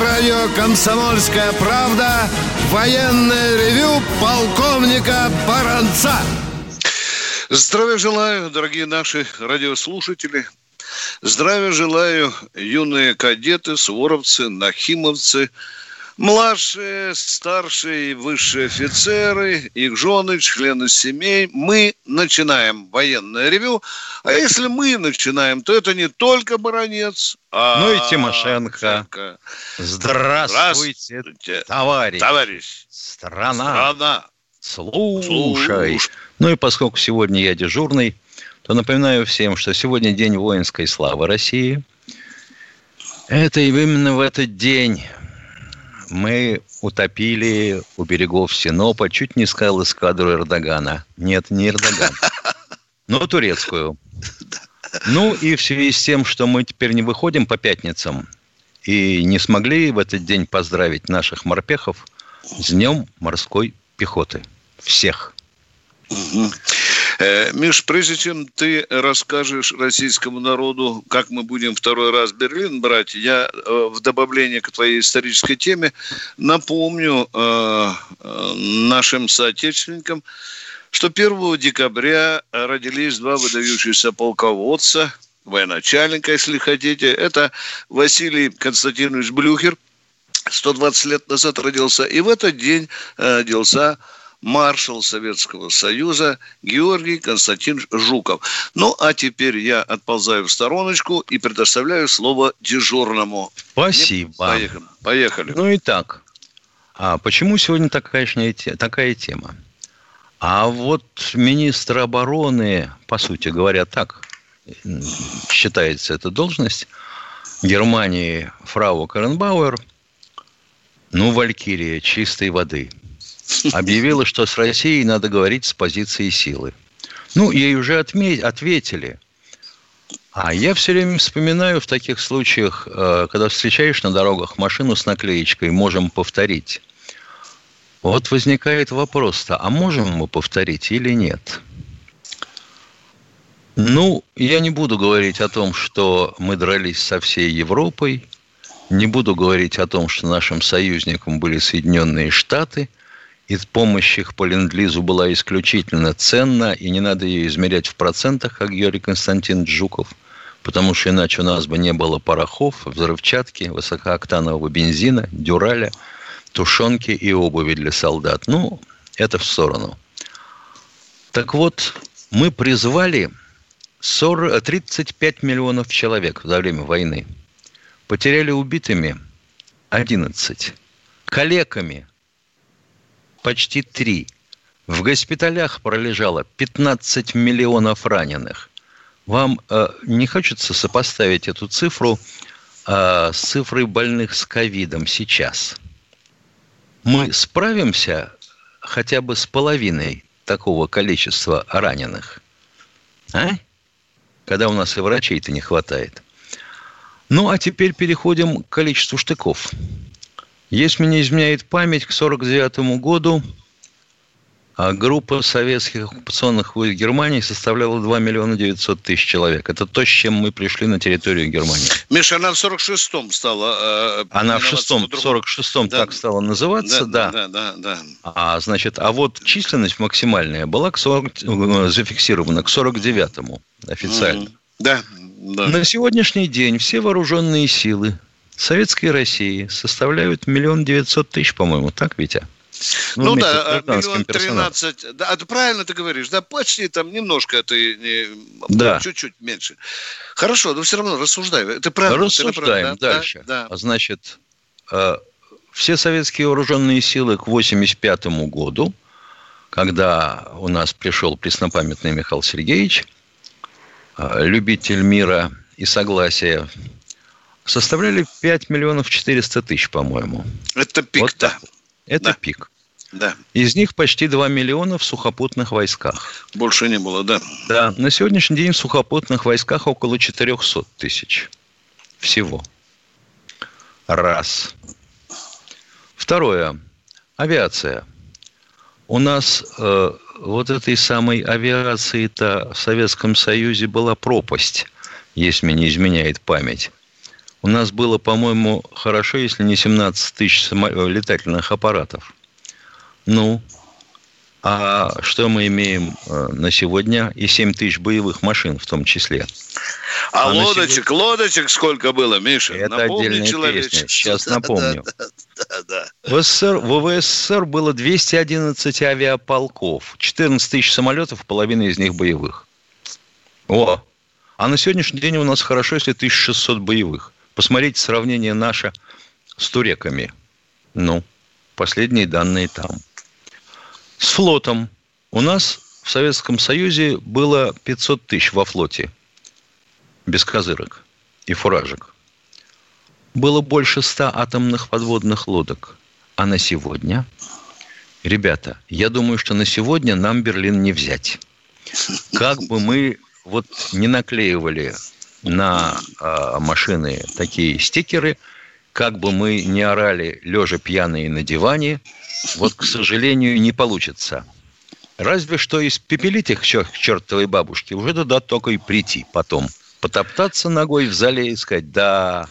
Радио «Комсомольская правда» военное ревю полковника Баранца. Здравия желаю, дорогие наши радиослушатели. Здравия желаю, юные кадеты, суворовцы, нахимовцы, младшие, старшие и высшие офицеры, их жены, члены семей. Мы начинаем военное ревю. А если мы начинаем, то это не только Баранец, а... Ну и Тимошенко. Здравствуйте, Здравствуйте, товарищ. Товарищ. Страна. Страна. Слушай. Слушай. Ну и поскольку сегодня я дежурный, то напоминаю всем, что сегодня день воинской славы России. Это именно в этот день мы утопили у берегов Синопа, чуть не сказал эскадру Эрдогана. Нет, не Эрдоган, но турецкую. Ну и в связи с тем, что мы теперь не выходим по пятницам и не смогли в этот день поздравить наших морпехов с Днем морской пехоты. Всех. Э, Миш, прежде чем ты расскажешь российскому народу, как мы будем второй раз Берлин брать, я э, в добавление к твоей исторической теме напомню э, нашим соотечественникам, что 1 декабря родились два выдающихся полководца, военачальника, если хотите. Это Василий Константинович Блюхер, 120 лет назад родился, и в этот день родился маршал Советского Союза Георгий Константинович Жуков. Ну, а теперь я отползаю в стороночку и предоставляю слово дежурному. Спасибо. Поехали. Поехали. Ну и так. А почему сегодня такая, такая тема? А вот министр обороны, по сути говоря, так считается эта должность, Германии фрау Каренбауэр, ну, валькирия чистой воды – объявила, что с Россией надо говорить с позиции силы. Ну, ей уже ответили. А я все время вспоминаю в таких случаях, э, когда встречаешь на дорогах машину с наклеечкой «Можем повторить». Вот возникает вопрос-то, а можем мы повторить или нет? Ну, я не буду говорить о том, что мы дрались со всей Европой, не буду говорить о том, что нашим союзником были Соединенные Штаты – и помощь их по ленд-лизу была исключительно ценна, и не надо ее измерять в процентах, как Георгий Константин Жуков, потому что иначе у нас бы не было порохов, взрывчатки, высокооктанового бензина, дюраля, тушенки и обуви для солдат. Ну, это в сторону. Так вот, мы призвали 40, 35 миллионов человек за время войны. Потеряли убитыми 11, калеками почти 3. В госпиталях пролежало 15 миллионов раненых. Вам э, не хочется сопоставить эту цифру э, с цифрой больных с ковидом сейчас? Мы справимся хотя бы с половиной такого количества раненых? А? Когда у нас и врачей-то не хватает. Ну, а теперь переходим к количеству штыков. Если мне изменяет память, к 1949 году а группа советских оккупационных войск Германии составляла 2 миллиона 900 тысяч человек. Это то, с чем мы пришли на территорию Германии. Миша, она в 46-м стала... Э, она в 6-м, 46-м да. так стала называться, да. Да, да, да. да. А, значит, а вот численность максимальная была к 40, э, зафиксирована к 49-му официально. Mm, да, да. На сегодняшний день все вооруженные силы Советской России составляют миллион девятьсот тысяч, по-моему, так, Витя? Ну, ну да, миллион тринадцать. Да, это правильно ты говоришь. Да, почти там немножко ты не, да. чуть-чуть меньше. Хорошо, но все равно рассуждай. Это правильно. Рассуждаем да? дальше. Да, да. Значит, э, все советские вооруженные силы к 85 году, когда у нас пришел преснопамятный Михаил Сергеевич, э, любитель мира и согласия составляли 5 миллионов 400 тысяч, по-моему. Это пик, вот да. Это да. пик. Да. Из них почти 2 миллиона в сухопутных войсках. Больше не было, да. Да, на сегодняшний день в сухопутных войсках около 400 тысяч всего. Раз. Второе. Авиация. У нас э, вот этой самой авиации-то в Советском Союзе была пропасть, если мне не изменяет память. У нас было, по-моему, хорошо, если не 17 тысяч летательных аппаратов. Ну, а что мы имеем э, на сегодня? И 7 тысяч боевых машин в том числе. А, а лодочек, сегодня... лодочек сколько было, Миша? Это Напомни отдельная песня. Сейчас напомню. Да, да, да, да. В, СССР, в СССР было 211 авиаполков, 14 тысяч самолетов, половина из них боевых. О! А на сегодняшний день у нас хорошо, если 1600 боевых. Посмотрите сравнение наше с туреками. Ну, последние данные там. С флотом. У нас в Советском Союзе было 500 тысяч во флоте. Без козырок и фуражек. Было больше 100 атомных подводных лодок. А на сегодня... Ребята, я думаю, что на сегодня нам Берлин не взять. Как бы мы вот не наклеивали на э, машины такие стикеры, как бы мы не орали лежа пьяные на диване, вот, к сожалению, не получится. Разве что испепелить их к чертовой бабушке, уже туда только и прийти потом. Потоптаться ногой в зале и сказать, да,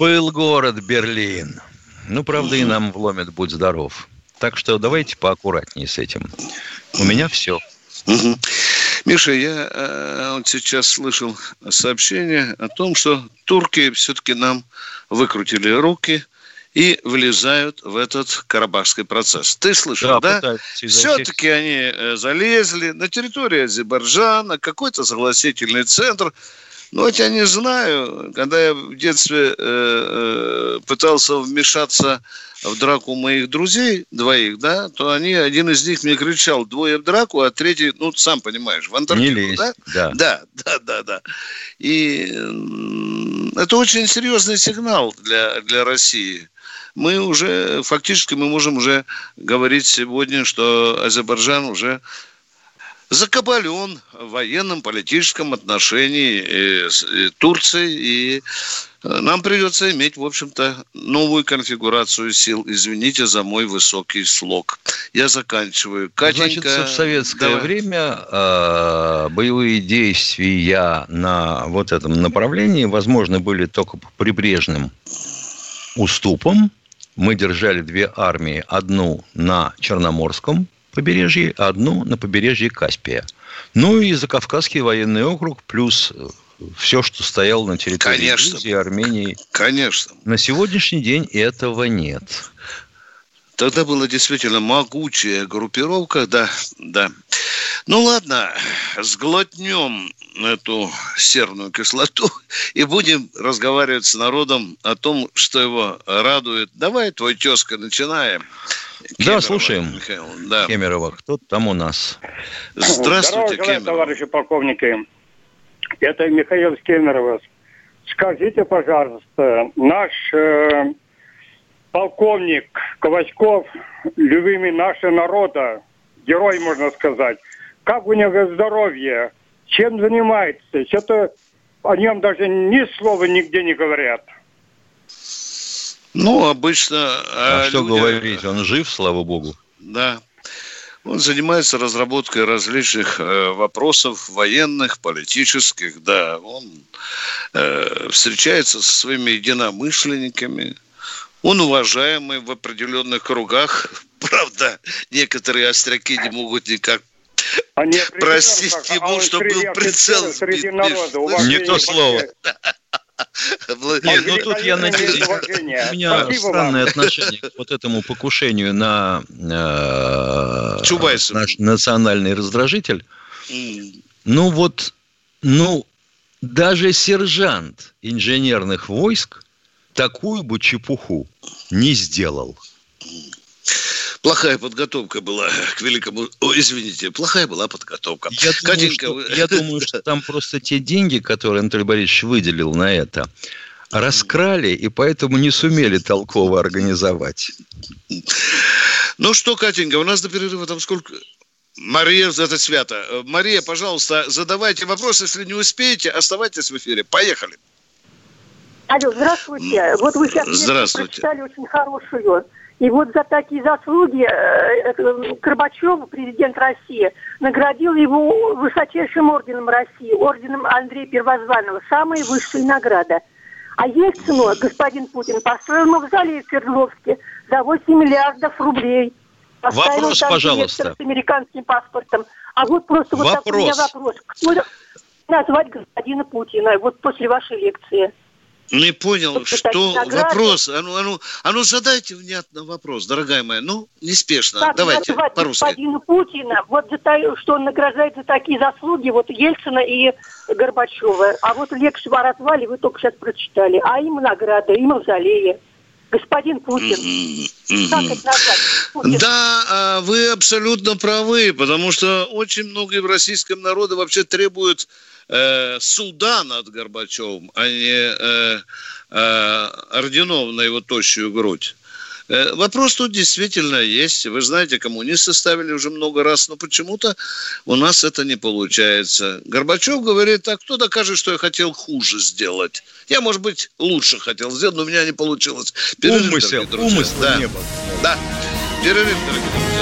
был город Берлин. Ну, правда, и нам вломят, будь здоров. Так что давайте поаккуратнее с этим. У меня все. Миша, я э, вот сейчас слышал сообщение о том, что турки все-таки нам выкрутили руки – и влезают в этот карабахский процесс. Ты слышал, да? да? Все-таки они э, залезли на территорию Азербайджана, какой-то согласительный центр. Ну, я не знаю, когда я в детстве э, э, пытался вмешаться в драку моих друзей, двоих, да, то они, один из них мне кричал двое в драку, а третий, ну, сам понимаешь, в Антарктиду, не лезь, да? Да. Да, да, да, да. И это очень серьезный сигнал для, для России мы уже, фактически мы можем уже говорить сегодня, что Азербайджан уже закабален в военном, политическом отношении э, э, Турцией, и э, нам придется иметь, в общем-то, новую конфигурацию сил. Извините за мой высокий слог. Я заканчиваю. Катенька, Значит, в советское давай. время э, боевые действия на вот этом направлении возможны были только по прибрежным уступам, мы держали две армии. Одну на Черноморском побережье, одну на побережье Каспия. Ну и Закавказский военный округ, плюс э, все, что стояло на территории Конечно. Грузии, Армении. Конечно. На сегодняшний день этого нет. Тогда была действительно могучая группировка, да, да. Ну ладно, сглотнем эту серную кислоту и будем разговаривать с народом о том, что его радует. Давай, твой тезка, начинаем. Кемерова, да, слушаем. Михаил, да. Кемерова, кто там у нас? Здравствуйте, Здорово, Кемерова. товарищи полковники. Это Михаил Кемеров. Скажите, пожалуйста, наш э, полковник Ковачков, любимый нашего народа, герой, можно сказать, как у него здоровье, чем занимается. Что-то о нем даже ни слова нигде не говорят. Ну, обычно... А, а что люди... говорить, он жив, слава богу. Да. Он занимается разработкой различных э, вопросов военных, политических, да. Он э, встречается со своими единомышленниками. Он уважаемый в определенных кругах. Правда, некоторые остряки не могут никак а не Простить ему, а чтобы был прицел среди народа. Не то слово. Нет, ну тут я надеюсь, у меня странное отношение к вот этому покушению на э, наш национальный раздражитель. Ну вот, ну даже сержант инженерных войск такую бы чепуху не сделал. Плохая подготовка была к великому... О, извините, плохая была подготовка. Я Катенька... думаю, что, я думаю, что там просто те деньги, которые Анатолий Борисович выделил на это, раскрали и поэтому не сумели толково организовать. Ну что, Катенька, у нас до перерыва там сколько... Мария, это свято. Мария, пожалуйста, задавайте вопрос. Если не успеете, оставайтесь в эфире. Поехали. Алло, здравствуйте. Вот вы сейчас здравствуйте. прочитали очень хорошую. И вот за такие заслуги э, Горбачев, президент России, наградил его высочайшим орденом России, орденом Андрея Первозванного, самая высшая награда. А Ельцину господин Путин построил мавзолей в Свердловске за 8 миллиардов рублей. Поставил вопрос, пожалуйста. С американским паспортом. А вот просто вопрос. вот такой у меня вопрос. Кто назвать господина Путина вот после вашей лекции? Не понял, вот что вопрос. А ну, а, ну, а ну задайте внятно вопрос, дорогая моя. Ну, неспешно. Как Давайте по-русски. господина Путина, вот за то, что он награждает за такие заслуги, вот Ельцина и Горбачева. А вот лекцию о развале вы только сейчас прочитали. А им награда, им мавзолея господин Путин. Как это назвать? Да, а, вы абсолютно правы, потому что очень многие в российском народе вообще требуют э, суда над Горбачевым, а не э, э, орденов на его тощую грудь. Э, вопрос тут действительно есть. Вы знаете, коммунисты ставили уже много раз, но почему-то у нас это не получается. Горбачев говорит, а кто докажет, что я хотел хуже сделать? Я, может быть, лучше хотел сделать, но у меня не получилось. Перерыв, умысел, умысел да. не было. Да, перерыв, дорогие друзья.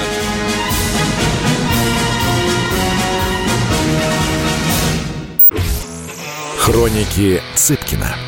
Хроники Цыпкина.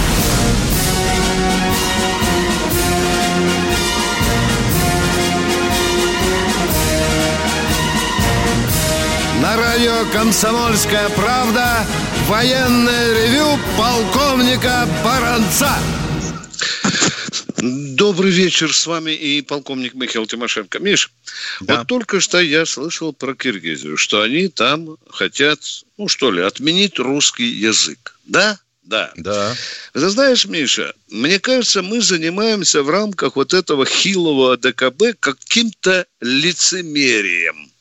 Радио «Комсомольская правда» военное ревю полковника Баранца. Добрый вечер, с вами и полковник Михаил Тимошенко. Миш, да. вот только что я слышал про Киргизию, что они там хотят, ну что ли, отменить русский язык. Да? Да. Да. Ты знаешь, Миша, мне кажется, мы занимаемся в рамках вот этого хилого ДКБ каким-то лицемерием.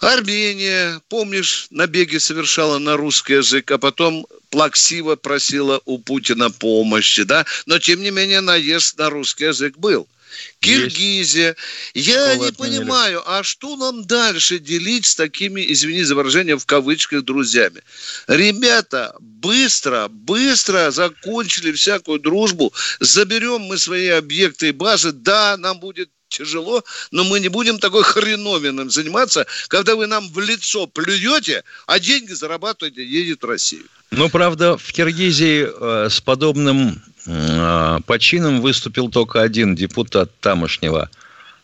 Армения, помнишь, набеги совершала на русский язык, а потом плаксиво просила у Путина помощи, да? Но, тем не менее, наезд на русский язык был. Киргизия. Я Школы не отменили. понимаю, а что нам дальше делить с такими, извини за выражение, в кавычках, друзьями? Ребята, быстро, быстро закончили всякую дружбу. Заберем мы свои объекты и базы. Да, нам будет тяжело, но мы не будем такой хреновиным заниматься, когда вы нам в лицо плюете, а деньги зарабатываете, едет в Россию. Ну, правда, в Киргизии э, с подобным э, почином выступил только один депутат тамошнего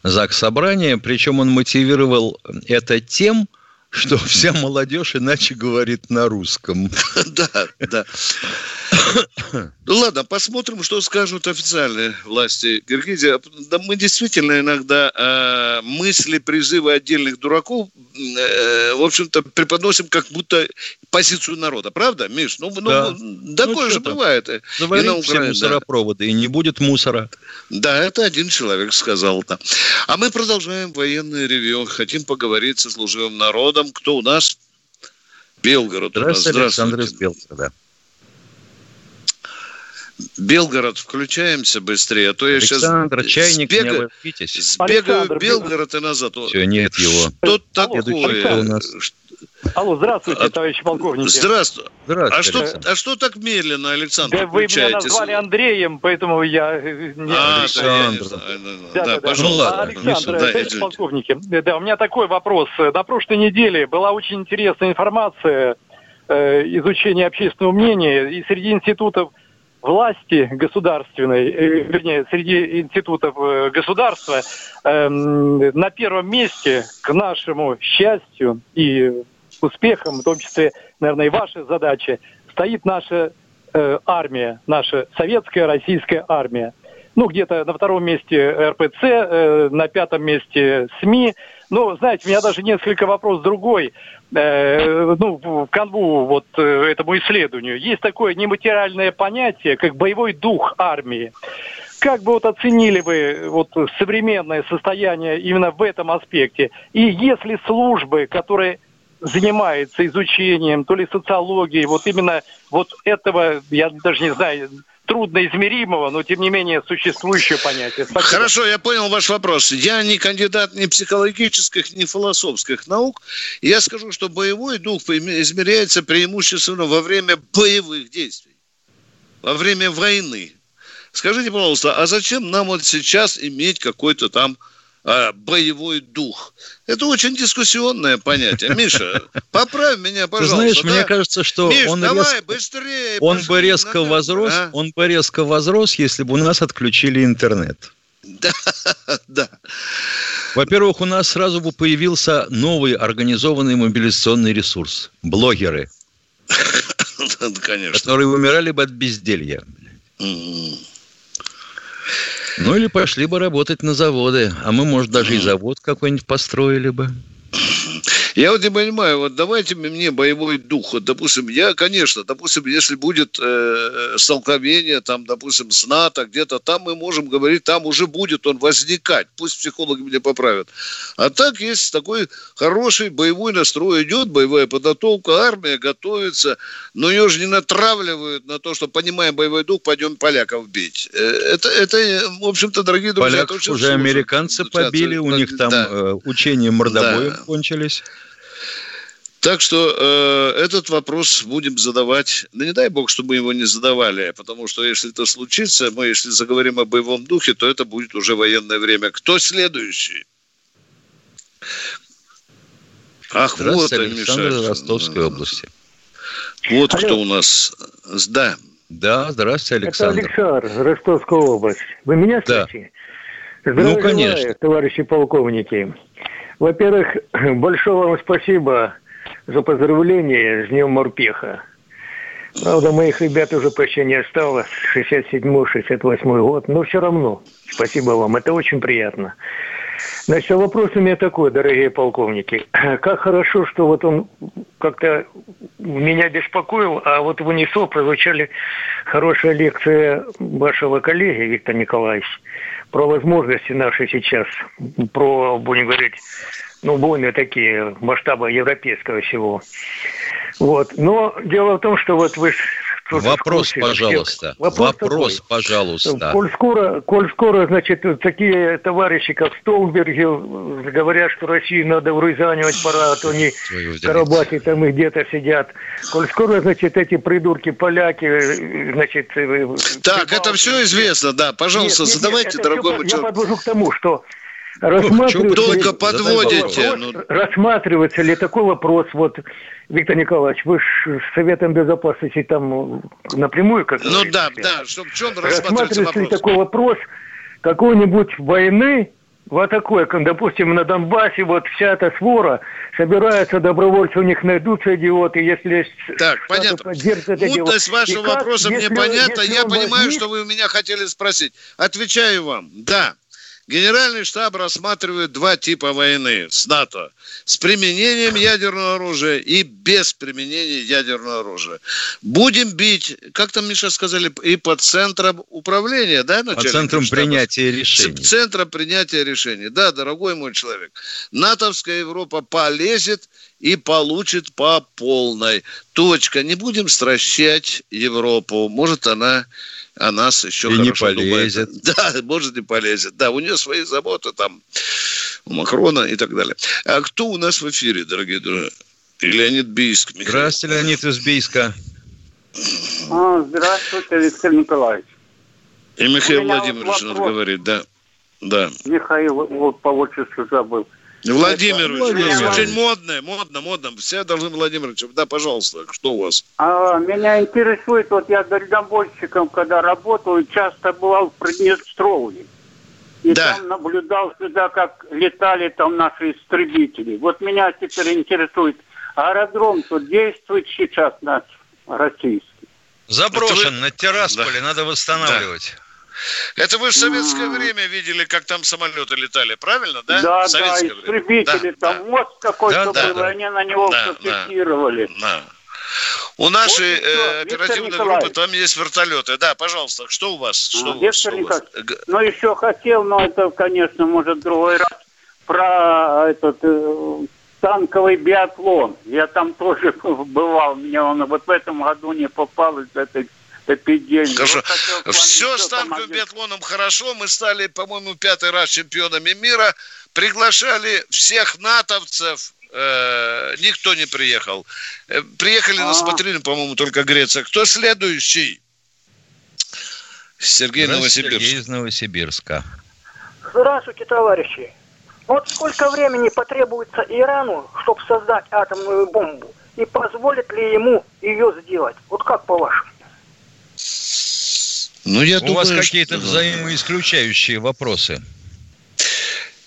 ЗАГС Собрания, причем он мотивировал это тем, что вся молодежь иначе говорит на русском. Да, да. Ну ладно, посмотрим, что скажут официальные власти Киргизии. Да мы действительно иногда э, мысли, призывы отдельных дураков, э, в общем-то, преподносим как будто позицию народа. Правда, Миш? Ну, ну да. ну такое ну, же бывает. Заварить все мусоропроводы, и не будет мусора. Да, это один человек сказал это. А мы продолжаем военное ревью. Хотим поговорить со служивым народом. Кто у нас? Белгород. Здравствуйте, Александр из Белгорода. Белгород, включаемся быстрее, а то я Александр, сейчас чайник сбегаю, сбегаю в Белгород и назад. Все, нет его. Что такое? У нас... Алло, здравствуйте, а, товарищ полковник. Здравствуй. Здравствуйте. А что, а что так медленно, Александр, Да вы меня назвали Андреем, поэтому я... Э, не... А, Александр. Да, да, да, да. Пожалуйста. Александр, да, товарищ полковник, да, у меня такой вопрос. На прошлой неделе была очень интересная информация, э, изучение общественного мнения, и среди институтов власти государственной, э, вернее, среди институтов э, государства э, на первом месте, к нашему счастью и успехам, в том числе, наверное, и ваша задача, стоит наша э, армия, наша советская российская армия. Ну, где-то на втором месте РПЦ, э, на пятом месте СМИ. Ну, знаете, у меня даже несколько вопросов другой. э, ну, в канву вот э, этому исследованию, есть такое нематериальное понятие, как боевой дух армии. Как бы вот оценили вы вот современное состояние именно в этом аспекте? И если службы, которые занимаются изучением, то ли социологией, вот именно вот этого, я даже не знаю, трудноизмеримого, но тем не менее существующее понятие. Спасибо. Хорошо, я понял ваш вопрос. Я не кандидат ни психологических, ни философских наук. Я скажу, что боевой дух измеряется преимущественно во время боевых действий, во время войны. Скажите, пожалуйста, а зачем нам вот сейчас иметь какой-то там а, боевой дух. Это очень дискуссионное понятие. Миша, поправь меня, пожалуйста. Ты знаешь, да? мне кажется, что Миш, он давай, резко, быстрее, он бы резко на... возрос, а? он бы резко возрос, если бы у нас отключили интернет. Да, да. Во-первых, у нас сразу бы появился новый организованный мобилизационный ресурс – блогеры. Конечно. Которые умирали бы от безделья. Ну или пошли бы работать на заводы, а мы, может, даже и завод какой-нибудь построили бы. Я вот не понимаю, вот давайте мне боевой дух. Вот, допустим, я, конечно, допустим, если будет э, столкновение, там, допустим, с НАТО, где-то там мы можем говорить, там уже будет он возникать. Пусть психологи меня поправят. А так есть такой хороший боевой настрой идет, боевая подготовка, армия готовится, но ее же не натравливают на то, что, понимая боевой дух, пойдем поляков бить. Э, это, это в общем-то, дорогие друзья, Поляков уже американцы побили, у них там да. Э, учения мордобоем да. кончились. Так что э, этот вопрос будем задавать. Да не дай бог, чтобы мы его не задавали, потому что если это случится, мы если заговорим о боевом духе, то это будет уже военное время. Кто следующий? Ах, вот Александр Миша. Ростовской области. Вот Алло. кто у нас. Да. Да, здравствуйте, Александр. Это Александр, Ростовская область. Вы меня слышите? Да. Здравия ну, конечно. Желаю, товарищи полковники. Во-первых, большое вам спасибо за поздравление с Днем Морпеха. Правда, моих ребят уже почти не осталось, 67-68 год, но все равно, спасибо вам, это очень приятно. Значит, а вопрос у меня такой, дорогие полковники. Как хорошо, что вот он как-то меня беспокоил, а вот в УНИСО прозвучали хорошая лекция вашего коллеги Виктора Николаевича про возможности наши сейчас, про, будем говорить, ну, более такие масштабы европейского всего. Вот. Но дело в том, что вот вы Вопрос, курсе, пожалуйста. Вопрос, Вопрос пожалуйста. Коль скоро, коль скоро, значит, такие товарищи, как Столберги, говорят, что России надо урезанивать пора, а то они Карабахи там и где-то сидят. Коль скоро, значит, эти придурки поляки, значит... Э, так, это все известно, да. Пожалуйста, нет, нет, задавайте, нет, дорогой мой Я подвожу к тому, что Рассматривается Только ли, подводите. Ну... Рассматривается ли такой вопрос, вот, Виктор Николаевич, вы с Советом Безопасности там напрямую, как Ну да, да, чтобы в чем рассматривается вопрос? ли такой вопрос какой-нибудь войны, вот такой, как, допустим, на Донбассе вот вся эта свора, собираются добровольцы, у них найдутся идиоты, если... Так, понятно. Мутность вашего как, вопроса мне понятна, я понимаю, возник... что вы у меня хотели спросить. Отвечаю вам, да. Генеральный штаб рассматривает два типа войны с НАТО. С применением ядерного оружия и без применения ядерного оружия. Будем бить, как там, Миша, сказали, и по центрам управления, да, По центрам штаба? принятия решений. Центром принятия решений. Да, дорогой мой человек. НАТОвская Европа полезет и получит по полной. Точка. Не будем стращать Европу. Может, она а нас еще и не полезет. Думает. Да, может, не полезет. Да, у нее свои заботы там, у Макрона и так далее. А кто у нас в эфире, дорогие друзья? Леонид Бийск. Михаил. Здравствуйте, Леонид из Бийска. А, здравствуйте, Алексей Николаевич. И Михаил Владимирович вот нас говорит, да. Да. Михаил, вот по отчеству забыл. Владимирович, Владимирович, очень модное, модно, модно. Все должны, Владимирович, да, пожалуйста, что у вас? А, меня интересует, вот я дальнобойщиком, когда работал, часто бывал в Приднестровье. И да. там наблюдал сюда, как летали там наши истребители. Вот меня теперь интересует, аэродром тут действует сейчас наш российский? Заброшен, вы... на Террасполе, да. надо восстанавливать. Это вы в советское mm. время видели, как там самолеты летали, правильно, да? Да, да, истребители, да, там да. мост какой-то да, был, да, они на него да, фиксировали. Да. У нашей вот э, оперативной группы там есть вертолеты. Да, пожалуйста, что у вас? Что, а, Виктор что Николаевич, ну еще хотел, но это, конечно, может, другой раз, про этот э, танковый биатлон. Я там тоже бывал, мне он вот в этом году не попал из этой эпидемии. Хорошо. Вот Все с танковым биатлоном хорошо. Мы стали, по-моему, пятый раз чемпионами мира. Приглашали всех натовцев, э, никто не приехал. Э, приехали А-а-а. на смотрины, по-моему, только Греция. Кто следующий? Сергей Новосибирск. Сергей из Новосибирска. Здравствуйте, товарищи. Вот сколько времени потребуется Ирану, чтобы создать атомную бомбу? И позволит ли ему ее сделать? Вот как по-вашему? Ну, я У думаю, вас какие-то что... взаимоисключающие вопросы.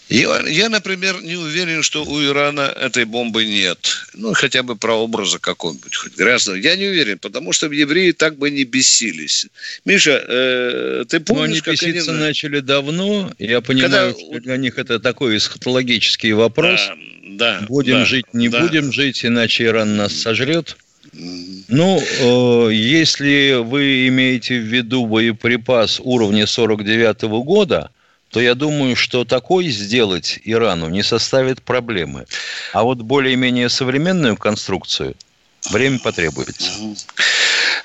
Я, я, например, не уверен, что у Ирана этой бомбы нет. Ну, хотя бы про образа какого-нибудь, хоть грязного. Я не уверен, потому что евреи так бы не бесились. Миша, э, ты помнишь, Но они как беситься они... начали давно. Я понимаю, Когда... что для них это такой эсхатологический вопрос. Да, да, будем да, жить, не да. будем жить, иначе Иран нас сожрет. Ну, э, если вы имеете в виду боеприпас уровня 49 -го года, то я думаю, что такой сделать Ирану не составит проблемы. А вот более-менее современную конструкцию время потребуется.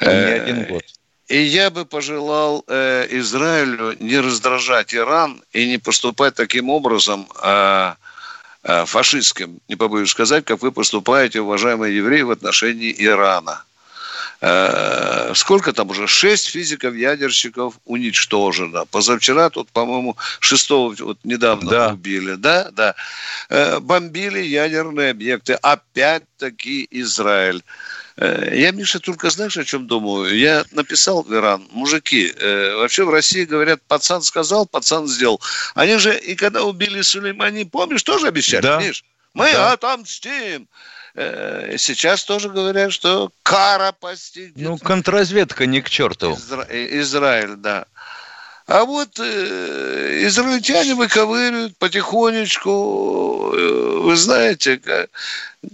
Не один год. И я бы пожелал э, Израилю не раздражать Иран и не поступать таким образом э, э, фашистским, не побоюсь сказать, как вы поступаете, уважаемые евреи, в отношении Ирана. Э, сколько там уже? Шесть физиков-ядерщиков уничтожено. Позавчера тут, по-моему, шестого вот недавно да. убили. Да, да. Э, бомбили ядерные объекты. Опять-таки Израиль. Э, я, Миша, только знаешь, о чем думаю? Я написал в Иран, мужики, вообще в России говорят, пацан сказал, пацан сделал. Они же, и когда убили Сулеймани, помнишь, тоже обещали, да. Миш? Мы да. отомстим. Э, сейчас тоже говорят, что кара постигнет. Ну, контрразведка не к черту. Изра... Израиль, да. А вот э, израильтяне выковыривают потихонечку, э, вы знаете, как,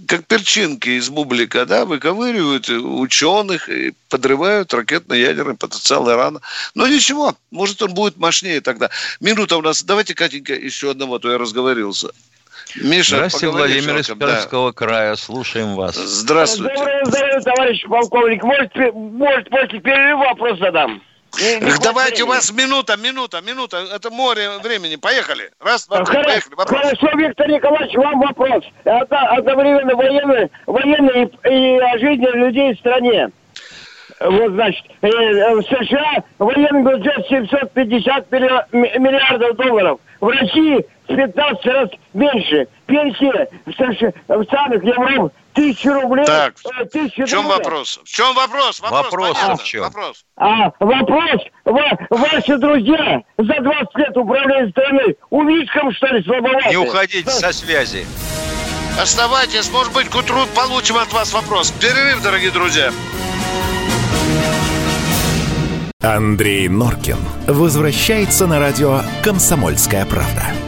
как перчинки из бублика, да, выковыривают ученых и подрывают ракетно-ядерный потенциал Ирана. Но ничего, может, он будет мощнее тогда. Минута у нас. Давайте, Катенька, еще одного, а то я разговорился. Миша, Здравствуйте, Владимир из Пермского да. края. Слушаем вас. Здравствуйте. Здоровье, товарищ полковник. Может, может после перерыва вопрос задам? Не, не Давайте, времени. у вас минута, минута, минута. Это море времени. Поехали. Раз, два, три, поехали. Вопрос. Хорошо, Виктор Николаевич, вам вопрос. Это одновременно военный, военный и, и о жизни людей в стране. Вот, значит, э, в США военный бюджет 750 миллиардов долларов. В России в 15 раз меньше. Пенсия в, США, в странах Европы тысячу рублей. Так, э, тысячу в чем рублей. вопрос? В чем вопрос? Вопрос, вопрос в чем? Вопрос. А, вопрос. Ва, ваши друзья за 20 лет управляют страной увидком, что ли, слабоваты? Не уходите со связи. Оставайтесь, может быть, к утру получим от вас вопрос. Перерыв, дорогие друзья. Андрей Норкин возвращается на радио «Комсомольская правда».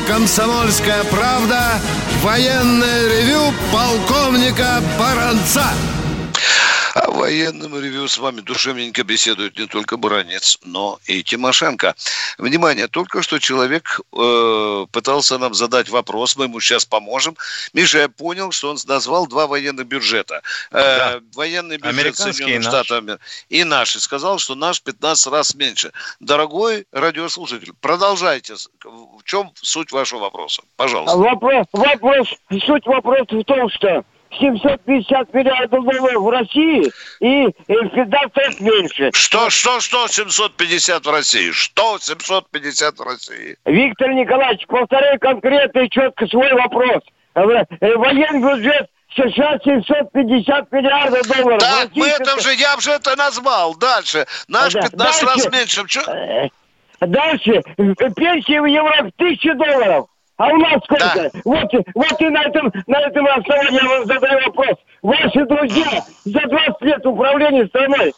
«Комсомольская правда» военное ревю полковника Баранца. Военном ревю с вами душевненько беседует не только Баранец, но и Тимошенко. Внимание, только что человек э, пытался нам задать вопрос, мы ему сейчас поможем. Миша, я понял, что он назвал два военных бюджета. Э, да. Военный бюджет Соединенных Штатов и наш. И сказал, что наш 15 раз меньше. Дорогой радиослушатель, продолжайте. В чем суть вашего вопроса? Пожалуйста. Вопрос, вопрос, суть вопроса в том, что 750 миллиардов долларов в России и, и финансов меньше. Что, что, что 750 в России? Что 750 в России? Виктор Николаевич, повторяю конкретно и четко свой вопрос. Э, военный бюджет США 750 миллиардов долларов. Так, мы это же, я уже это назвал. Дальше. Наш да, 15 дальше, раз меньше. Э, дальше. Пенсии в Европе 1000 долларов. А у нас сколько? Да. Вот, вот и на этом, на этом основании я вам задаю вопрос. Ваши друзья за 20 лет управления страной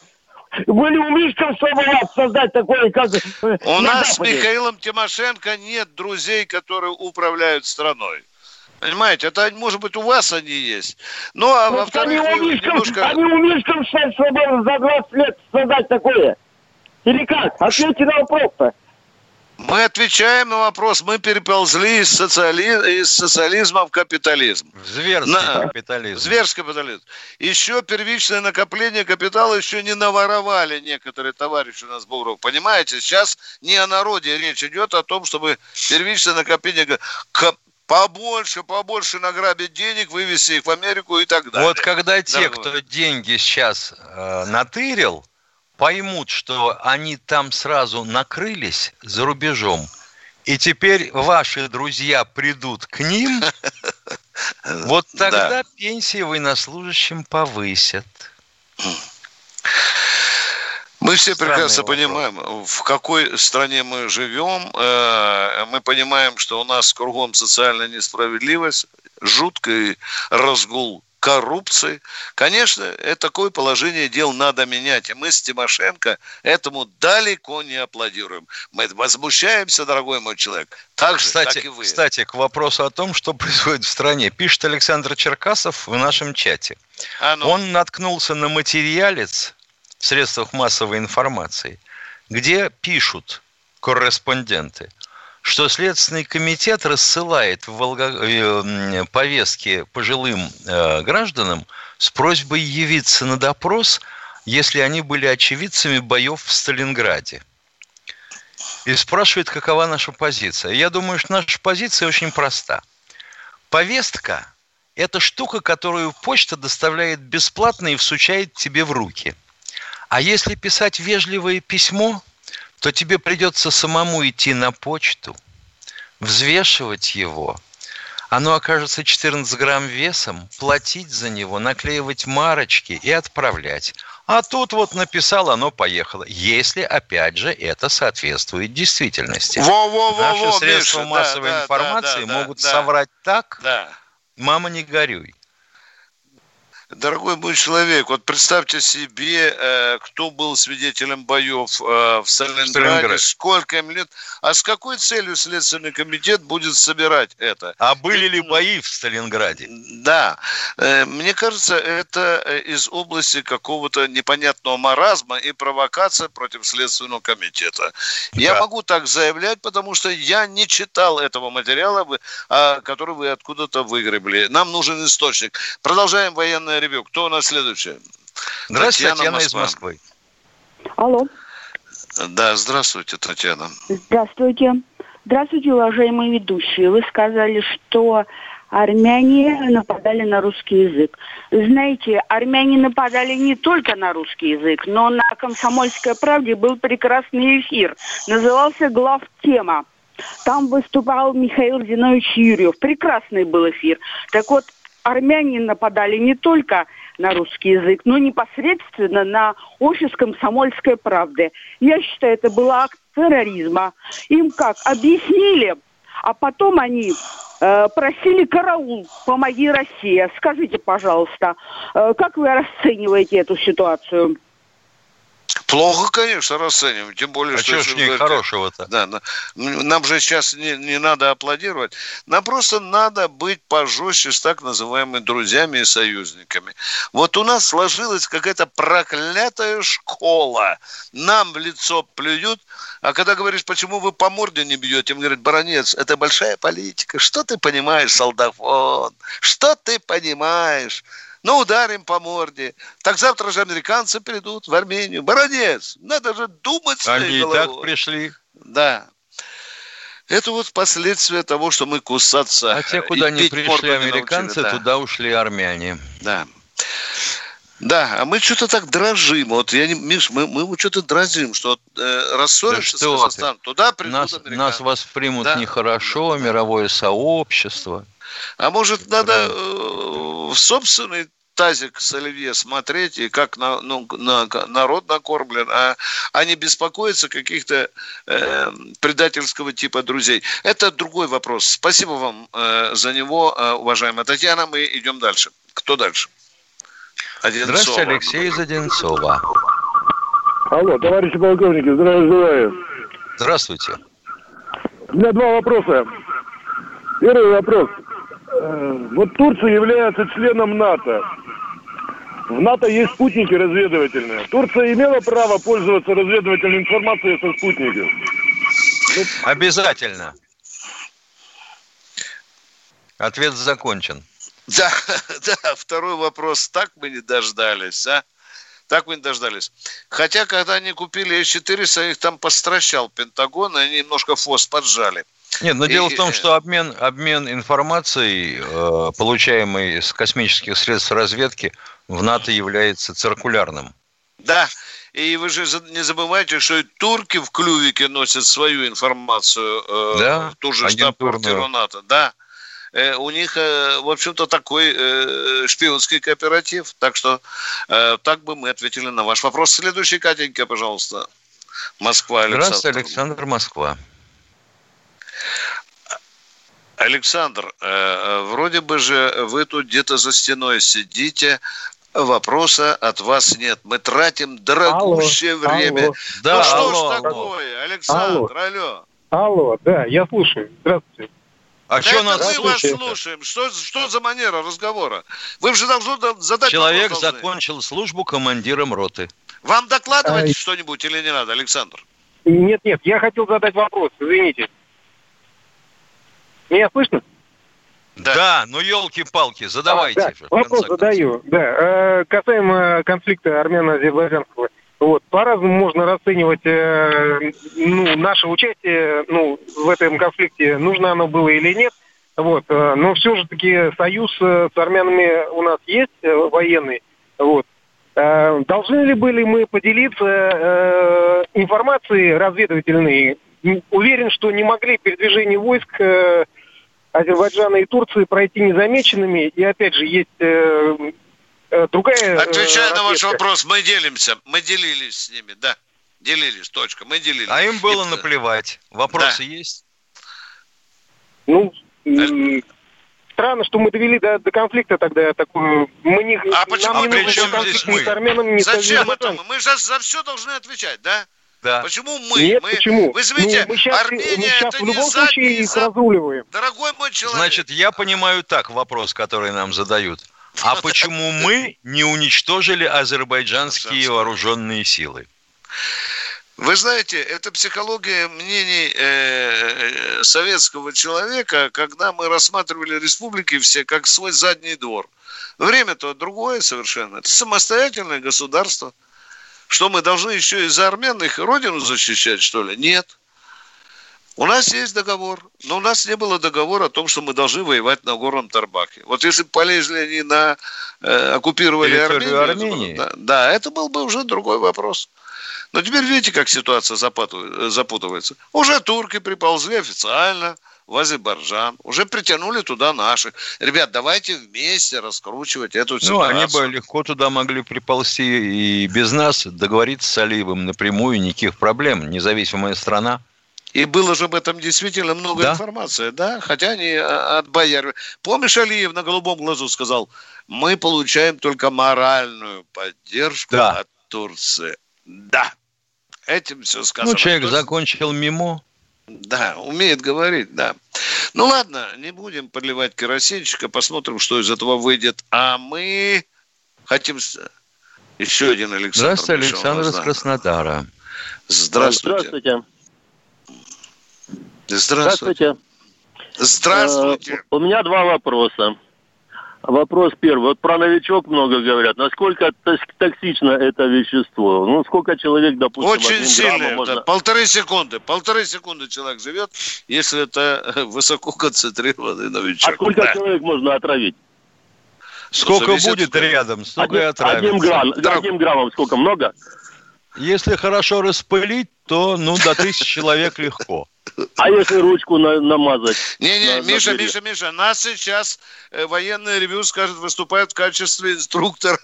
были умишком, чтобы вас создать такое, как... Э, у нас Западе. с Михаилом Тимошенко нет друзей, которые управляют страной. Понимаете, это, может быть, у вас они есть. Ну, а во-вторых, они умишком, немножко... Они умишком, чтобы за 20 лет создать такое. Или как? Ответьте на вопрос-то. Мы отвечаем на вопрос. Мы переползли из, социали... из социализма в капитализм. В зверский на... капитализм. Зверский капитализм. Еще первичное накопление капитала еще не наворовали некоторые товарищи у нас в Понимаете, сейчас не о народе речь идет, а о том, чтобы первичное накопление побольше, побольше награбить денег, вывести их в Америку и так далее. Вот когда те, Дорогой. кто деньги сейчас э, натырил, поймут, что они там сразу накрылись за рубежом, и теперь ваши друзья придут к ним, вот тогда пенсии военнослужащим повысят. Мы все Странный прекрасно вопрос. понимаем, в какой стране мы живем. Э, мы понимаем, что у нас кругом социальная несправедливость, жуткий разгул коррупции. Конечно, это такое положение дел надо менять. И мы с Тимошенко этому далеко не аплодируем. Мы возмущаемся, дорогой мой человек. Так же, кстати, так и вы. Кстати, к вопросу о том, что происходит в стране. Пишет Александр Черкасов в нашем чате. А ну. Он наткнулся на материалец в средствах массовой информации, где пишут корреспонденты – что Следственный комитет рассылает в Волго... Э, повестки пожилым э, гражданам с просьбой явиться на допрос, если они были очевидцами боев в Сталинграде. И спрашивает, какова наша позиция. Я думаю, что наша позиция очень проста. Повестка – это штука, которую почта доставляет бесплатно и всучает тебе в руки. А если писать вежливое письмо, то тебе придется самому идти на почту, взвешивать его. Оно окажется 14 грамм весом, платить за него, наклеивать марочки и отправлять. А тут вот написал, оно поехало. Если, опять же, это соответствует действительности. Во, во, во, Наши во, средства Миша, массовой да, информации да, да, могут да, соврать так, да. мама не горюй. Дорогой мой человек, вот представьте себе, э, кто был свидетелем боев э, в Сталинграде, Сталинград. сколько им лет, а с какой целью Следственный комитет будет собирать это? А были ли бои в Сталинграде? Да. Э, мне кажется, это из области какого-то непонятного маразма и провокация против Следственного комитета. Да. Я могу так заявлять, потому что я не читал этого материала, а, который вы откуда-то выгребли. Нам нужен источник. Продолжаем военное ревю. Кто у нас следующий? Здравствуйте, Татьяна, Татьяна из Москвы. Алло. Да, здравствуйте, Татьяна. Здравствуйте. Здравствуйте, уважаемые ведущие. Вы сказали, что армяне нападали на русский язык. Знаете, армяне нападали не только на русский язык, но на «Комсомольской правде» был прекрасный эфир. Назывался «Глав тема». Там выступал Михаил Зинович Юрьев. Прекрасный был эфир. Так вот, армяне нападали не только на русский язык, но непосредственно на офис комсомольской правды. Я считаю, это был акт терроризма. Им как? Объяснили, а потом они э, просили караул, помоги Россия. Скажите, пожалуйста, э, как вы расцениваете эту ситуацию? Плохо, конечно, расцениваем, тем более, а что... что хорошего-то? Да, нам же сейчас не, не надо аплодировать. Нам просто надо быть пожестче с так называемыми друзьями и союзниками. Вот у нас сложилась какая-то проклятая школа. Нам в лицо плюют, а когда говоришь, почему вы по морде не бьете, им говорят, баронец, это большая политика. Что ты понимаешь, солдафон? Что ты понимаешь? Ну, ударим по морде. Так завтра же американцы придут в Армению. Баронец, надо же думать Они головой. и так пришли. Да. Это вот последствия того, что мы кусаться... А те, куда не пришли американцы, научили, да. туда ушли армяне. Да. Да, а мы что-то так дрожим. Вот я не, Миш, мы, мы что-то дрожим, что э, рассоримся да с Казахстаном, туда придут нас, американцы. Нас воспримут да? нехорошо, мировое сообщество. А может, надо э, в собственный тазик с оливье смотреть и как на, ну, на, народ накормлен, а, а не беспокоиться каких-то э, предательского типа друзей. Это другой вопрос. Спасибо вам э, за него, э, уважаемая Татьяна. Мы идем дальше. Кто дальше? Одинцова. Здравствуйте, Алексей из Одинцова. Алло, товарищи полковники, здравия желаю. Здравствуйте. У меня два вопроса. Первый вопрос. Э, вот Турция является членом НАТО. В НАТО есть спутники разведывательные. Турция имела право пользоваться разведывательной информацией со спутников? Ну, Обязательно. Ответ закончен. Да, да, второй вопрос. Так мы не дождались, а? Так мы не дождались. Хотя, когда они купили С-400, их там постращал Пентагон, и они немножко фос поджали. Нет, но и, дело в том, что обмен, обмен информацией, э, получаемой с космических средств разведки, в НАТО является циркулярным. Да, и вы же не забывайте, что и турки в клювике носят свою информацию э, да, в ту же штаб-квартиру НАТО. Да, э, у них, э, в общем-то, такой э, шпионский кооператив. Так что э, так бы мы ответили на ваш вопрос. Следующий, Катенька, пожалуйста. Москва, Александр. Здравствуйте, Александр, Москва. Александр, э, э, вроде бы же вы тут где-то за стеной сидите, Вопроса от вас нет. Мы тратим дорогущее алло, время. Алло. Да, ну что алло, ж такое, алло. Александр, алло. алло. Алло, да, я слушаю. Здравствуйте. А да что нас мы вас слушаем. Что, что за манера разговора? Вы же должны задать Человек закончил службу командиром роты. Вам докладывать а... что-нибудь или не надо, Александр? Нет, нет, я хотел задать вопрос, извините. Меня слышно? Да, да ну елки-палки, задавайте. А, да. Вопрос задаю. Да. Э, касаемо конфликта армяно-азербайджанского. Вот, по-разному можно расценивать э, ну, наше участие ну, в этом конфликте, нужно оно было или нет. Вот, э, но все же таки союз э, с армянами у нас есть э, военный. Вот. Э, должны ли были мы поделиться э, информацией разведывательной? Уверен, что не могли передвижение войск э, Азербайджана и Турции пройти незамеченными. И опять же, есть э, э, другая... Э, Отвечая на ваш вопрос, мы делимся. Мы делились с ними, да. Делились, точка. Мы делились. А им было и... наплевать. Вопросы да. есть? Ну, э... странно, что мы довели до, до конфликта тогда такую. Мы не, а почему не при чем здесь мы? С армянами, не Зачем это мы? Мы же за все должны отвечать, да? Да. Почему мы? Нет, мы, почему? Вы заметите, ну, мы сейчас, Армения мы сейчас это в любом не случае их разруливаем. Дорогой мой человек. Значит, я понимаю так вопрос, который нам задают. А почему мы не уничтожили азербайджанские вооруженные силы? Вы знаете, это психология мнений э, советского человека, когда мы рассматривали республики все как свой задний двор. Время-то другое совершенно. Это самостоятельное государство. Что мы должны еще из-за армян их родину защищать, что ли? Нет. У нас есть договор, но у нас не было договора о том, что мы должны воевать на Горном Тарбаке. Вот если бы полезли они на э, оккупировали Армению, Армении. Это, да, это был бы уже другой вопрос. Но теперь видите, как ситуация запутывается. Уже турки приползли официально – в Азербайджан, уже притянули туда наших. Ребят, давайте вместе раскручивать эту ситуацию. Ну, они бы легко туда могли приползти и без нас договориться с Алиевым напрямую, никаких проблем, независимая страна. И было же об этом действительно много да? информации, да? Хотя они а, от бояр. Помнишь, Алиев на голубом глазу сказал, мы получаем только моральную поддержку да. от Турции. Да. Этим все сказано. Ну, человек закончил мимо. Да, умеет говорить, да. Ну ладно, не будем подливать керосинчика, посмотрим, что из этого выйдет. А мы хотим... Еще один Александр. Здравствуйте, Александр из Краснодара. Здравствуйте. Здравствуйте. Здравствуйте. Здравствуйте. Здравствуйте. Uh, у меня два вопроса. Вопрос первый. Вот про новичок много говорят. Насколько токсично это вещество? Ну, сколько человек, допустим, Очень сильно. Можно... Полторы секунды. Полторы секунды человек живет, если это высоко концентрированный новичок. А сколько да. человек можно отравить? Сколько будет рядом, столько один, и отравится. Одним, грамм, одним граммом сколько? Много? Если хорошо распылить, то ну до тысячи человек легко. А если ручку на, намазать? Не-не, Миша, Миша, Миша, нас сейчас э, военный ревю скажет, выступает в качестве инструктора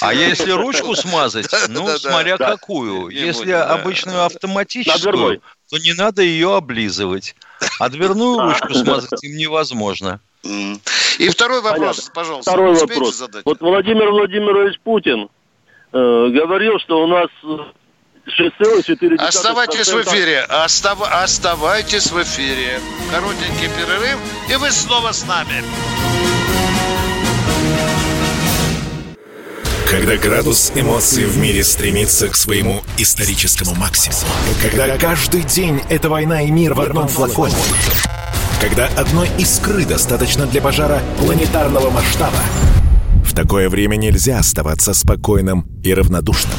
а если ручку смазать, ну, смотря какую. Если обычную автоматическую, то не надо ее облизывать. А дверную ручку смазать им невозможно. И второй вопрос, пожалуйста. Второй вопрос. Вот Владимир Владимирович Путин э, говорил, что у нас 6,4%. Оставайтесь в эфире. Остав... Оставайтесь в эфире. Коротенький перерыв, и вы снова с нами. Когда градус эмоций в мире стремится к своему историческому максимуму. Когда каждый день это война и мир в одном флаконе. Когда одной искры достаточно для пожара планетарного масштаба. В такое время нельзя оставаться спокойным и равнодушным.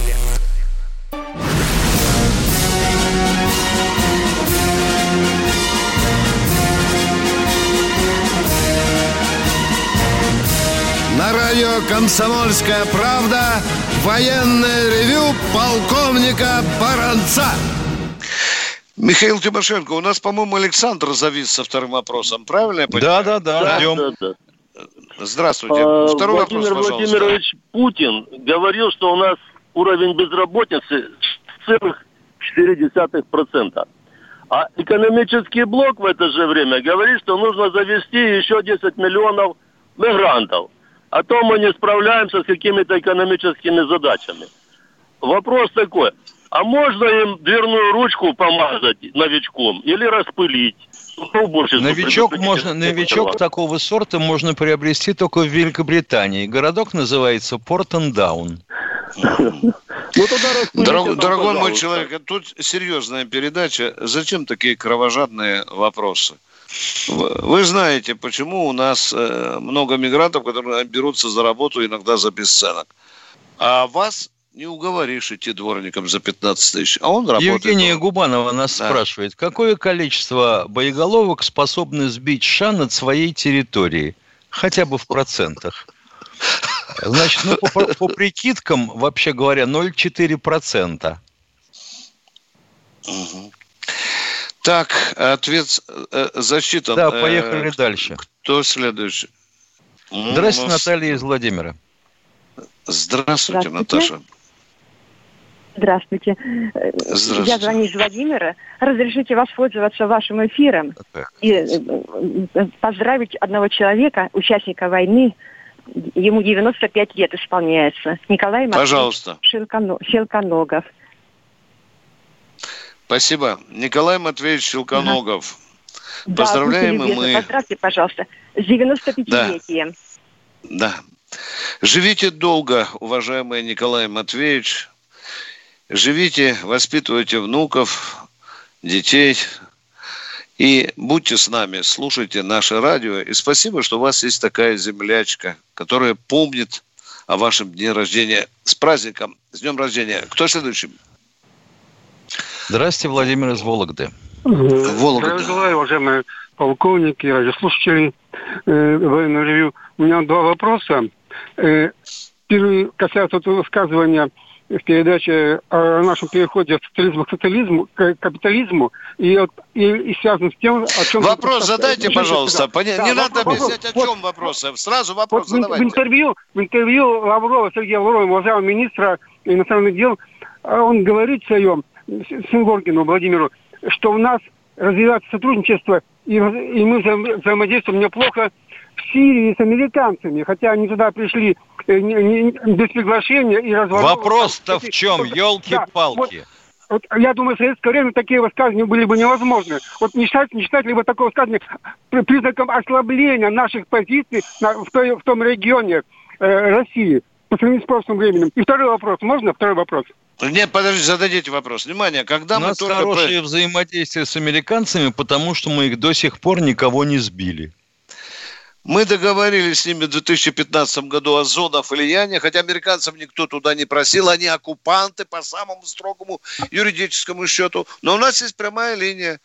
«Комсомольская правда» военное ревю полковника Баранца. Михаил Тимошенко, у нас, по-моему, Александр завис со вторым вопросом, правильно я понимаю? Да, да, да, ждем. Да, да, да. Здравствуйте. А, Второй Владимир вопрос, пожалуйста. Владимирович Путин говорил, что у нас уровень безработицы целых 0,4%. А экономический блок в это же время говорит, что нужно завести еще 10 миллионов мигрантов. А то мы не справляемся с какими-то экономическими задачами. Вопрос такой, а можно им дверную ручку помазать новичком или распылить? Новичок, можно, новичок такого сорта можно приобрести только в Великобритании. Городок называется Портендаун. Ну, Дорог, дорогой мой человек, тут серьезная передача. Зачем такие кровожадные вопросы? Вы знаете, почему у нас э, много мигрантов, которые берутся за работу иногда за бесценок. А вас не уговоришь идти дворником за 15 тысяч. А он работает. Евгения Губанова нас да. спрашивает, какое количество боеголовок способны сбить США над своей территорией? Хотя бы в процентах. Значит, ну, по, по прикидкам, вообще говоря, 0,4%. Угу. Так, ответ э, засчитан. Да, поехали э, дальше. Кто следующий? Здравствуйте, ну, Наталья из Владимира. Здравствуйте, Здравствуйте. Наташа. Здравствуйте. Здравствуйте. Я звоню из Владимира. Разрешите воспользоваться вашим эфиром и э, поздравить одного человека, участника войны. Ему 95 лет исполняется. Николай Пожалуйста. Щелконогов. Спасибо. Николай Матвеевич Щелконогов. Ага. Поздравляем да, мы. Поздравьте, пожалуйста, с 95-летием. Да. да. Живите долго, уважаемый Николай Матвеевич. Живите, воспитывайте внуков, детей. И будьте с нами, слушайте наше радио. И спасибо, что у вас есть такая землячка, которая помнит о вашем дне рождения. С праздником, с днем рождения. Кто следующий? Здравствуйте, Владимир из Вологды. Вологда. Желаю, уважаемые полковники, радиослушатели э, военного ревью. У меня два вопроса. Э, первый касается вот высказывания в передаче о нашем переходе от социализма к капитализму, к капитализму и, и, и связан с тем, о чем... Вопрос задайте, пожалуйста. Да, не надо вопрос, объяснять, о чем вот, вопросы. Сразу вопрос вот задавайте. В интервью, в интервью Лаврова, Сергея Лаврова, уважаемого министра иностранных дел, он говорит в своем, Сингоргину Владимиру, что у нас развивается сотрудничество, и, и мы взаимодействуем неплохо в Сирии с американцами, хотя они туда пришли э, не, не, без приглашения и разворот. Вопрос-то в чем, елки-палки? Да, вот, вот я думаю, в советское время такие высказывания были бы невозможны. Вот не считать, не считать ли вы такое высказывание признаком ослабления наших позиций на, в, той, в том регионе э, России по сравнению с прошлым временем? И второй вопрос. Можно второй вопрос? Нет, подождите, зададите вопрос. Внимание, когда У мы нас только... хорошее взаимодействие с американцами, потому что мы их до сих пор никого не сбили. Мы договорились с ними в 2015 году о зонах влияния, хотя американцев никто туда не просил, они оккупанты по самому строгому юридическому счету. Но у нас есть прямая линия.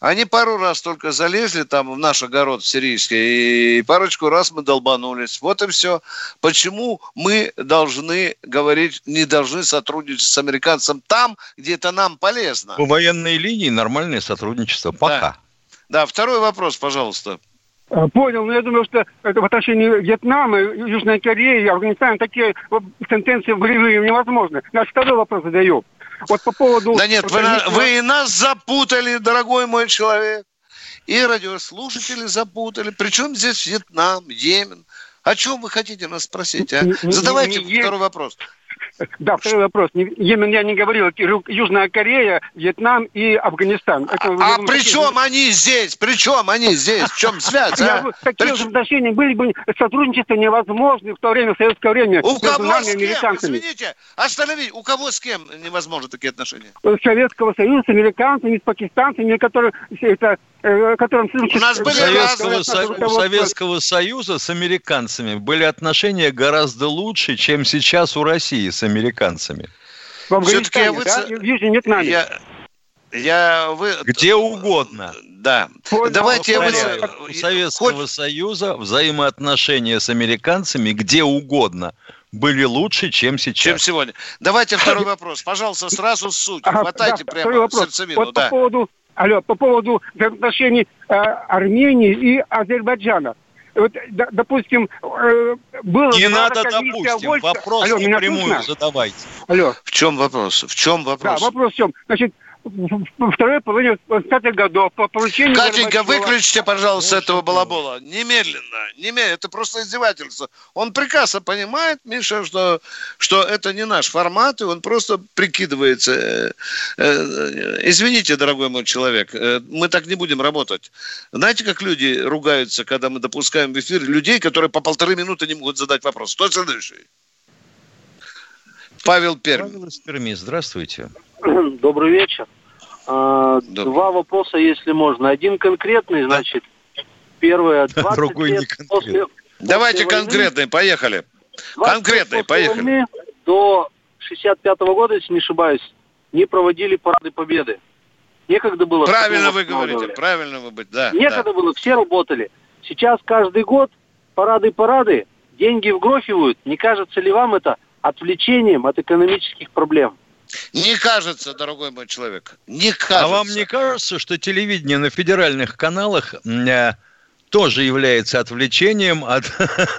Они пару раз только залезли там в наш огород сирийский, и парочку раз мы долбанулись. Вот и все. Почему мы должны говорить, не должны сотрудничать с американцем там, где это нам полезно? По военной линии нормальное сотрудничество. Пока. Да, да второй вопрос, пожалуйста. А, понял, но я думаю, что это в отношении Вьетнама, Южной Кореи, Афганистана такие сентенции болевые невозможны. Значит, второй вопрос задаю. Вот по поводу... Да нет, вы, вы и нас запутали, дорогой мой человек. И радиослушатели запутали. Причем здесь Вьетнам, Йемен. О чем вы хотите нас спросить, а? Задавайте не, не, второй вопрос. Да, второй вопрос. Йемен я не говорил. Южная Корея, Вьетнам и Афганистан. Это, а при чем они здесь? При чем они здесь? В чем связь? А? Такие же отношения были бы сотрудничество невозможно в то время, в советское время. У кого с кем? Извините, остановите. У кого с кем невозможно такие отношения? Советского Союза с американцами, с пакистанцами, которые это Э, которым У нас были Советского, Со... Советского Союза с американцами были отношения гораздо лучше, чем сейчас у России с американцами. В Афганистане, вы... да? В Южном Вьетнаме. Я... Я вы... Где угодно. Да. Понял. Давайте я вы... У Советского Хоть... Союза взаимоотношения с американцами где угодно были лучше, чем сейчас. Чем сегодня. Давайте второй вопрос. Пожалуйста, сразу суть. Хватайте да, прямо в сердцевину. Вот да. по поводу алло, по поводу отношений э, Армении и Азербайджана. Вот, да, допустим, э, было... Не надо допустим, Вольца. вопрос алло, напрямую задавайте. Алло. В чем вопрос? В чем вопрос? Да, вопрос в чем. Значит, второй половине 20-х годов по поручению... Катенька, выключите, пожалуйста, этого балабола. Немедленно. Немедленно. Это просто издевательство. Он прекрасно понимает, Миша, что, что это не наш формат, и он просто прикидывается. Э, э, извините, дорогой мой человек, э, мы так не будем работать. Знаете, как люди ругаются, когда мы допускаем в эфир людей, которые по полторы минуты не могут задать вопрос? Кто следующий? Павел Пермь. Павел из Перми, здравствуйте. Добрый вечер. А, два вопроса, если можно. Один конкретный, значит, первое, 20 Другой лет не после, Давайте после конкретный, войны, поехали. Конкретный, поехали. Войны до 65 -го года, если не ошибаюсь, не проводили парады победы. Некогда было... Правильно вы говорите, правильно вы быть, да. Некогда да. было, все работали. Сейчас каждый год парады-парады, деньги вгрохивают. Не кажется ли вам это отвлечением от экономических проблем? Не кажется, дорогой мой человек, не кажется. А вам не кажется, что телевидение на федеральных каналах э, тоже является отвлечением от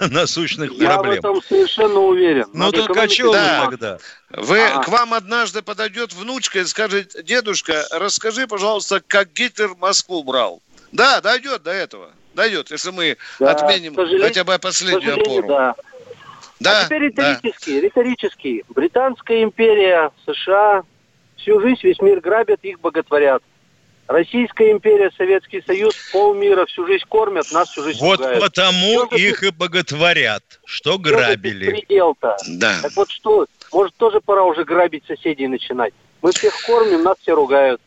насущных Я проблем? Я в этом совершенно уверен. Ну так а что да. вы тогда? Вы, а. К вам однажды подойдет внучка и скажет, дедушка, расскажи, пожалуйста, как Гитлер Москву брал. Да, дойдет до этого. Дойдет, если мы да, отменим хотя бы последнюю опору. Да. Да, а теперь риторический, да. риторический. Британская империя, США, всю жизнь весь мир грабят, их боготворят. Российская империя, Советский Союз, полмира всю жизнь кормят, нас всю жизнь Вот пугают. потому что их и боготворят, что грабили. Предел-то. Да. Так вот что, может тоже пора уже грабить соседей начинать. Мы всех кормим, нас все ругают.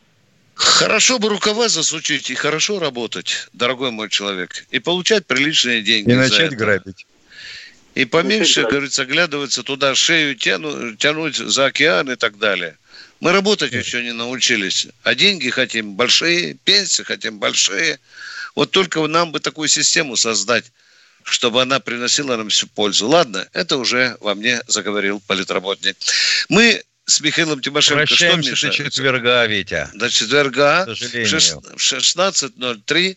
Хорошо бы рукава засучить и хорошо работать, дорогой мой человек, и получать приличные деньги. И начать грабить. И поменьше, говорится, оглядываться туда, шею тяну, тянуть за океан и так далее. Мы работать еще не научились, а деньги хотим большие, пенсии хотим большие. Вот только нам бы такую систему создать, чтобы она приносила нам всю пользу. Ладно, это уже во мне заговорил политработник. Мы с Михаилом Тимошенко. Прощаемся что, Миша? до четверга, Витя. До четверга в 16.03.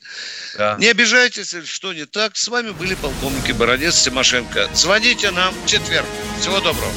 Да. Не обижайтесь, если что не так. С вами были полковники Баранец Тимошенко. Звоните нам в четверг. Всего доброго.